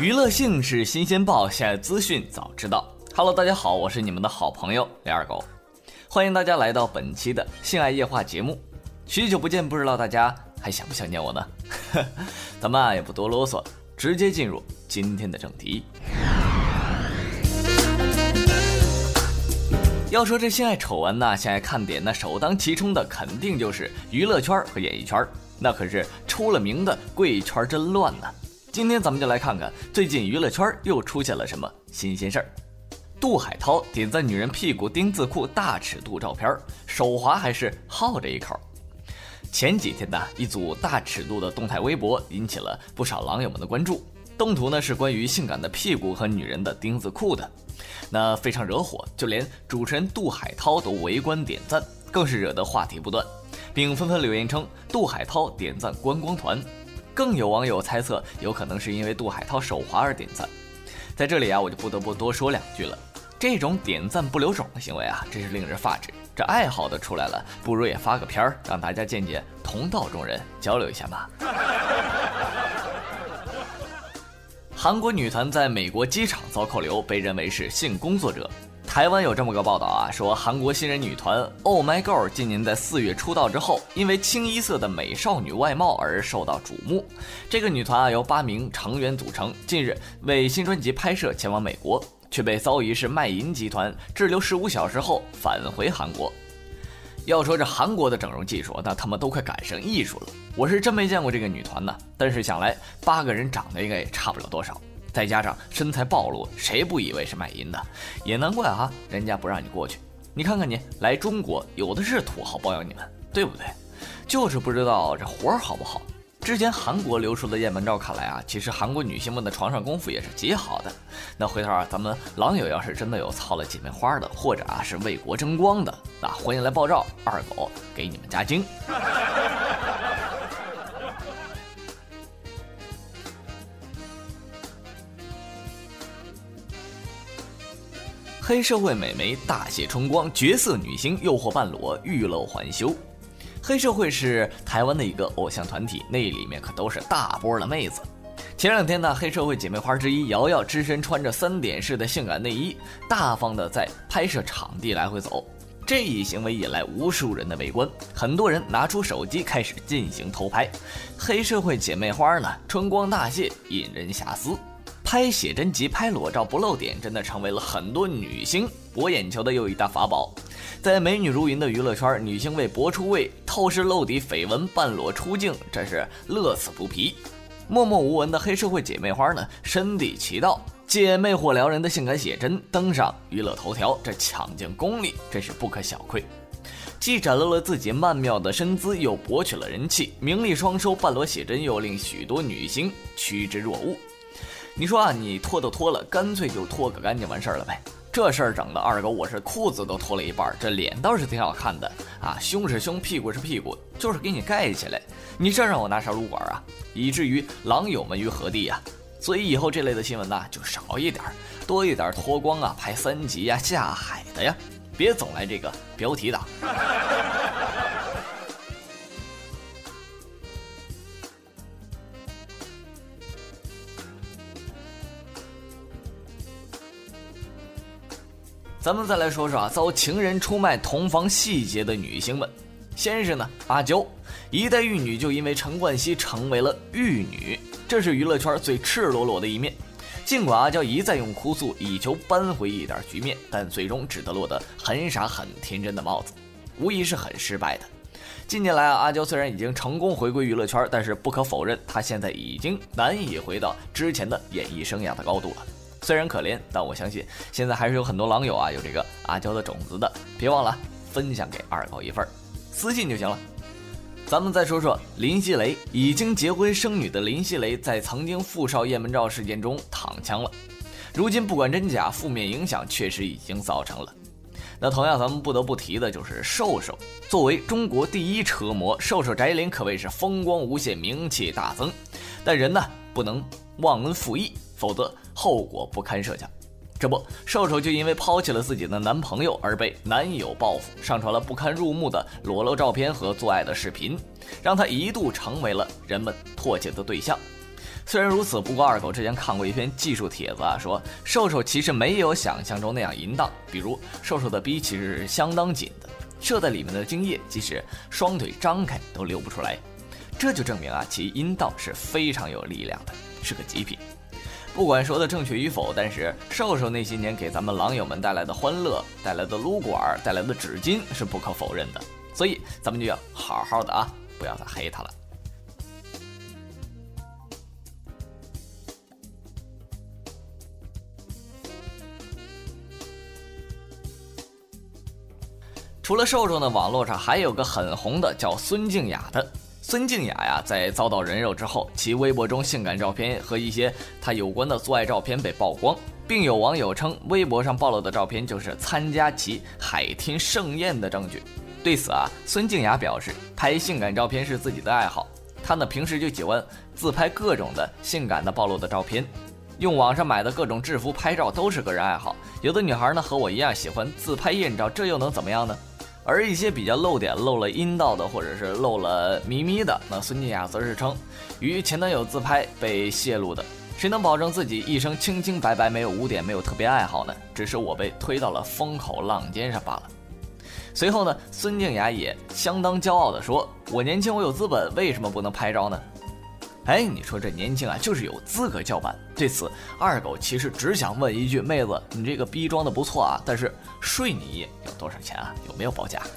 娱乐性是新鲜报，现在资讯早知道。Hello，大家好，我是你们的好朋友李二狗，欢迎大家来到本期的性爱夜话节目。许久不见，不知道大家还想不想念我呢？咱们啊也不多啰嗦，直接进入今天的正题。要说这性爱丑闻呢，性爱看点，那首当其冲的肯定就是娱乐圈和演艺圈，那可是出了名的贵圈真乱呢。今天咱们就来看看最近娱乐圈又出现了什么新鲜事儿。杜海涛点赞女人屁股丁字裤大尺度照片，手滑还是好这一口。前几天呢，一组大尺度的动态微博引起了不少狼友们的关注。动图呢是关于性感的屁股和女人的丁字裤的，那非常惹火，就连主持人杜海涛都围观点赞，更是惹得话题不断，并纷纷留言称杜海涛点赞观光团。更有网友猜测，有可能是因为杜海涛手滑而点赞。在这里啊，我就不得不多说两句了。这种点赞不留种的行为啊，真是令人发指。这爱好的出来了，不如也发个片儿，让大家见见同道中人，交流一下嘛。韩国女团在美国机场遭扣留，被认为是性工作者。台湾有这么个报道啊，说韩国新人女团 Oh My Girl 今年在四月出道之后，因为清一色的美少女外貌而受到瞩目。这个女团啊由八名成员组成，近日为新专辑拍摄前往美国，却被遭疑是卖淫集团滞留十五小时后返回韩国。要说这韩国的整容技术，那他们都快赶上艺术了。我是真没见过这个女团呢，但是想来八个人长得应该也差不了多少。再加上身材暴露，谁不以为是卖淫的？也难怪啊，人家不让你过去。你看看你来中国，有的是土豪包养你们，对不对？就是不知道这活儿好不好。之前韩国流出的艳门照看来啊，其实韩国女性们的床上功夫也是极好的。那回头啊，咱们狼友要是真的有操了姐妹花的，或者啊是为国争光的，那欢迎来爆照，二狗给你们加精。黑社会美眉大写春光，绝色女星诱惑半裸，欲露还休。黑社会是台湾的一个偶像团体，那里面可都是大波的妹子。前两天呢，黑社会姐妹花之一瑶瑶只身穿着三点式的性感内衣，大方的在拍摄场地来回走。这一行为引来无数人的围观，很多人拿出手机开始进行偷拍。黑社会姐妹花呢，春光大泄，引人遐思。拍写真集、拍裸照不露点，真的成为了很多女星博眼球的又一大法宝。在美女如云的娱乐圈，女星为博出位、透视露底绯闻、半裸出镜，真是乐此不疲。默默无闻的黑社会姐妹花呢，身地其道，借魅惑撩人的性感写真登上娱乐头条，这抢镜功力真是不可小窥。既展露了自己曼妙的身姿，又博取了人气，名利双收，半裸写真又令许多女星趋之若鹜。你说啊，你脱都脱了，干脆就脱个干净完事儿了呗。这事儿整的二狗我是裤子都脱了一半，这脸倒是挺好看的啊，胸是胸，屁股是屁股，就是给你盖起来。你这让我拿啥撸管啊？以至于狼友们于何地呀？所以以后这类的新闻呢，就少一点，多一点脱光啊，拍三级呀，下海的呀，别总来这个标题党。咱们再来说说啊，遭情人出卖同房细节的女星们。先是呢，阿娇，一代玉女就因为陈冠希成为了玉女，这是娱乐圈最赤裸裸的一面。尽管阿娇一再用哭诉以求扳回一点局面，但最终只得落得很傻很天真的帽子，无疑是很失败的。近年来啊，阿娇虽然已经成功回归娱乐圈，但是不可否认，她现在已经难以回到之前的演艺生涯的高度了。虽然可怜，但我相信现在还是有很多狼友啊有这个阿娇的种子的，别忘了分享给二狗一份私信就行了。咱们再说说林熙蕾，已经结婚生女的林熙蕾，在曾经富少燕门照事件中躺枪了。如今不管真假，负面影响确实已经造成了。那同样，咱们不得不提的就是瘦瘦。作为中国第一车模，瘦瘦翟林可谓是风光无限，名气大增。但人呢，不能忘恩负义，否则后果不堪设想。这不，瘦瘦就因为抛弃了自己的男朋友而被男友报复，上传了不堪入目的裸露照片和做爱的视频，让他一度成为了人们唾弃的对象。虽然如此，不过二狗之前看过一篇技术帖子啊，说瘦瘦其实没有想象中那样淫荡，比如瘦瘦的逼其实是相当紧的，射在里面的精液即使双腿张开都流不出来，这就证明啊其阴道是非常有力量的，是个极品。不管说的正确与否，但是瘦瘦那些年给咱们狼友们带来的欢乐、带来的撸管、带来的纸巾是不可否认的，所以咱们就要好好的啊，不要再黑他了。除了瘦瘦呢，网络上还有个很红的叫孙静雅的。孙静雅呀，在遭到人肉之后，其微博中性感照片和一些她有关的做爱照片被曝光，并有网友称，微博上暴露的照片就是参加其海天盛宴的证据。对此啊，孙静雅表示，拍性感照片是自己的爱好，她呢平时就喜欢自拍各种的性感的暴露的照片，用网上买的各种制服拍照都是个人爱好。有的女孩呢和我一样喜欢自拍艳照，这又能怎么样呢？而一些比较露点、露了阴道的，或者是露了咪咪的，那孙静雅则是称，与前男友自拍被泄露的。谁能保证自己一生清清白白、没有污点、没有特别爱好呢？只是我被推到了风口浪尖上罢了。随后呢，孙静雅也相当骄傲地说：“我年轻，我有资本，为什么不能拍照呢？”哎，你说这年轻啊，就是有资格叫板。对此，二狗其实只想问一句：妹子，你这个逼装的不错啊，但是睡你有多少钱啊？有没有报价？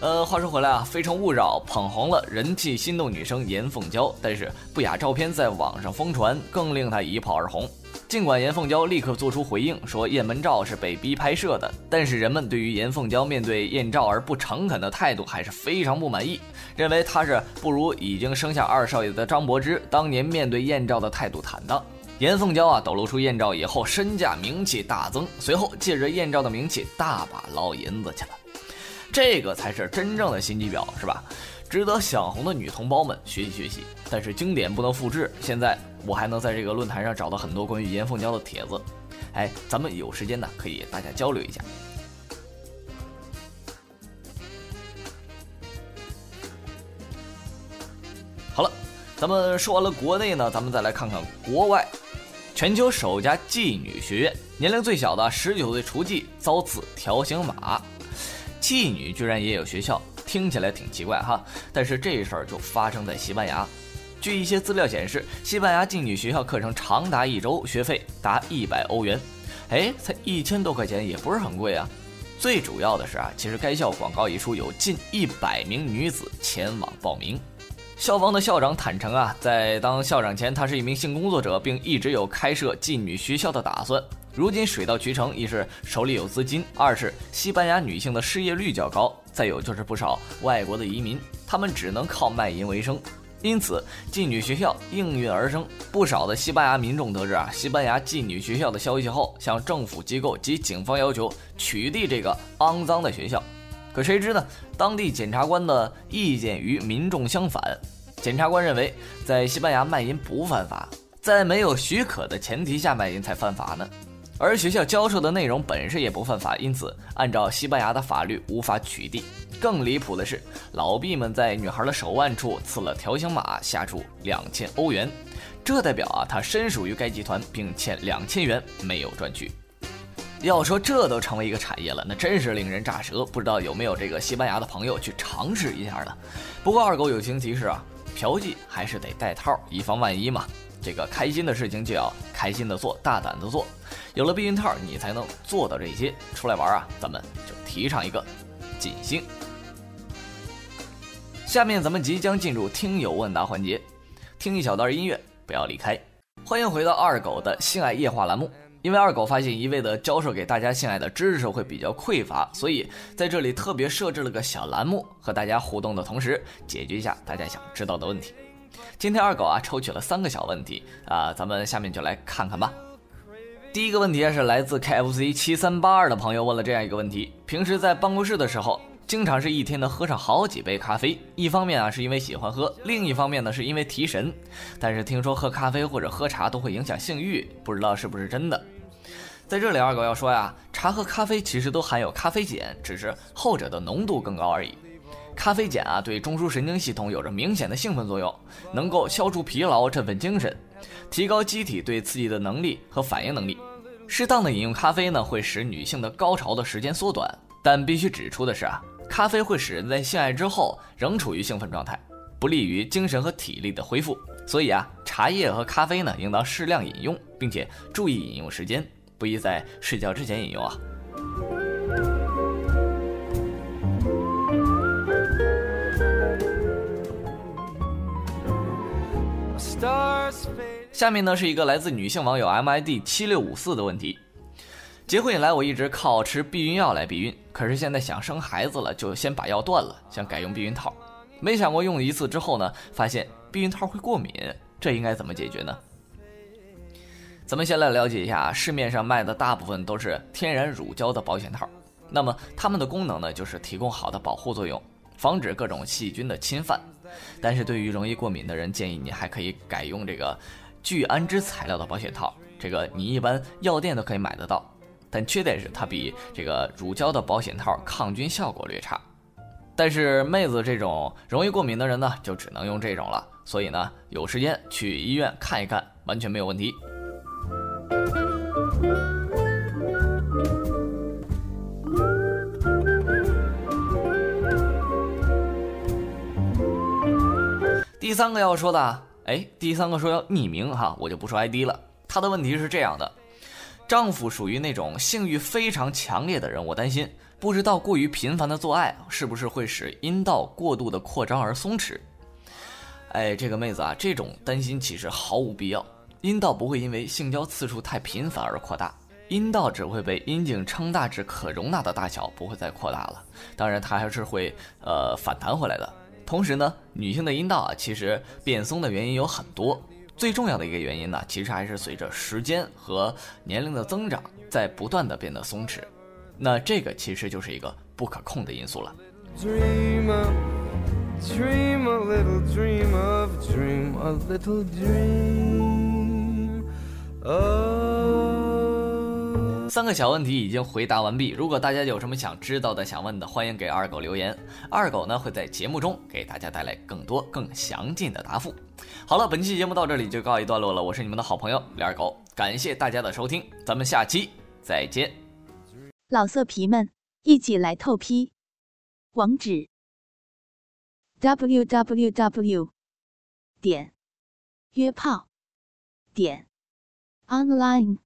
呃，话说回来啊，《非诚勿扰》捧红了人气心动女生严凤娇，但是不雅照片在网上疯传，更令她一炮而红。尽管严凤娇立刻做出回应，说艳门照是被逼拍摄的，但是人们对于严凤娇面对艳照而不诚恳的态度还是非常不满意，认为她是不如已经生下二少爷的张柏芝当年面对艳照的态度坦荡。严凤娇啊，抖露出艳照以后，身价名气大增，随后借着艳照的名气，大把捞银子去了。这个才是真正的心机婊，是吧？值得想红的女同胞们学习学习。但是经典不能复制，现在我还能在这个论坛上找到很多关于严凤娇的帖子。哎，咱们有时间呢，可以大家交流一下。好了，咱们说完了国内呢，咱们再来看看国外。全球首家妓女学院，年龄最小的十九岁雏妓遭刺条形码。妓女居然也有学校，听起来挺奇怪哈。但是这事儿就发生在西班牙。据一些资料显示，西班牙妓女学校课程长达一周，学费达一百欧元。哎，才一千多块钱，也不是很贵啊。最主要的是啊，其实该校广告一出，有近一百名女子前往报名。校方的校长坦诚啊，在当校长前，他是一名性工作者，并一直有开设妓女学校的打算。如今水到渠成，一是手里有资金，二是西班牙女性的失业率较高，再有就是不少外国的移民，他们只能靠卖淫为生，因此妓女学校应运而生。不少的西班牙民众得知啊，西班牙妓女学校的消息后，向政府机构及警方要求取缔这个肮脏的学校。可谁知呢，当地检察官的意见与民众相反，检察官认为在西班牙卖淫不犯法，在没有许可的前提下卖淫才犯法呢。而学校教授的内容本身也不犯法，因此按照西班牙的法律无法取缔。更离谱的是，老毕们在女孩的手腕处刺了条形码，下注两千欧元，这代表啊，他身属于该集团，并欠两千元没有赚取。要说这都成为一个产业了，那真是令人咋舌。不知道有没有这个西班牙的朋友去尝试一下呢？不过二狗友情提示啊，嫖妓还是得带套，以防万一嘛。这个开心的事情就要开心的做，大胆的做。有了避孕套，你才能做到这些。出来玩啊，咱们就提倡一个尽兴。下面咱们即将进入听友问答环节，听一小段音乐，不要离开。欢迎回到二狗的性爱夜话栏目。因为二狗发现一味的教授给大家性爱的知识会比较匮乏，所以在这里特别设置了个小栏目，和大家互动的同时解决一下大家想知道的问题。今天二狗啊抽取了三个小问题啊，咱们下面就来看看吧。第一个问题是来自 KFC 七三八二的朋友问了这样一个问题：平时在办公室的时候，经常是一天能喝上好几杯咖啡，一方面啊是因为喜欢喝，另一方面呢是因为提神。但是听说喝咖啡或者喝茶都会影响性欲，不知道是不是真的？在这里，二狗要说呀，茶和咖啡其实都含有咖啡碱，只是后者的浓度更高而已。咖啡碱啊，对中枢神经系统有着明显的兴奋作用，能够消除疲劳、振奋精神，提高机体对刺激的能力和反应能力。适当的饮用咖啡呢，会使女性的高潮的时间缩短。但必须指出的是啊，咖啡会使人在性爱之后仍处于兴奋状态，不利于精神和体力的恢复。所以啊，茶叶和咖啡呢，应当适量饮用，并且注意饮用时间。不宜在睡觉之前饮用啊。下面呢是一个来自女性网友 MID 七六五四的问题：结婚以来我一直靠吃避孕药来避孕，可是现在想生孩子了，就先把药断了，想改用避孕套。没想过用一次之后呢，发现避孕套会过敏，这应该怎么解决呢？咱们先来了解一下，市面上卖的大部分都是天然乳胶的保险套。那么它们的功能呢，就是提供好的保护作用，防止各种细菌的侵犯。但是对于容易过敏的人，建议你还可以改用这个聚氨酯材料的保险套。这个你一般药店都可以买得到，但缺点是它比这个乳胶的保险套抗菌效果略差。但是妹子这种容易过敏的人呢，就只能用这种了。所以呢，有时间去医院看一看，完全没有问题。第三个要说的，哎，第三个说要匿名哈，我就不说 ID 了。他的问题是这样的：丈夫属于那种性欲非常强烈的人，我担心不知道过于频繁的做爱是不是会使阴道过度的扩张而松弛。哎，这个妹子啊，这种担心其实毫无必要。阴道不会因为性交次数太频繁而扩大，阴道只会被阴茎撑大至可容纳的大小，不会再扩大了。当然，它还是会呃反弹回来的。同时呢，女性的阴道啊，其实变松的原因有很多，最重要的一个原因呢，其实还是随着时间和年龄的增长，在不断的变得松弛。那这个其实就是一个不可控的因素了。三个小问题已经回答完毕。如果大家有什么想知道的、想问的，欢迎给二狗留言。二狗呢会在节目中给大家带来更多、更详尽的答复。好了，本期节目到这里就告一段落了。我是你们的好朋友李二狗，感谢大家的收听，咱们下期再见。老色皮们，一起来透批，网址：w w w. 点约炮点 online。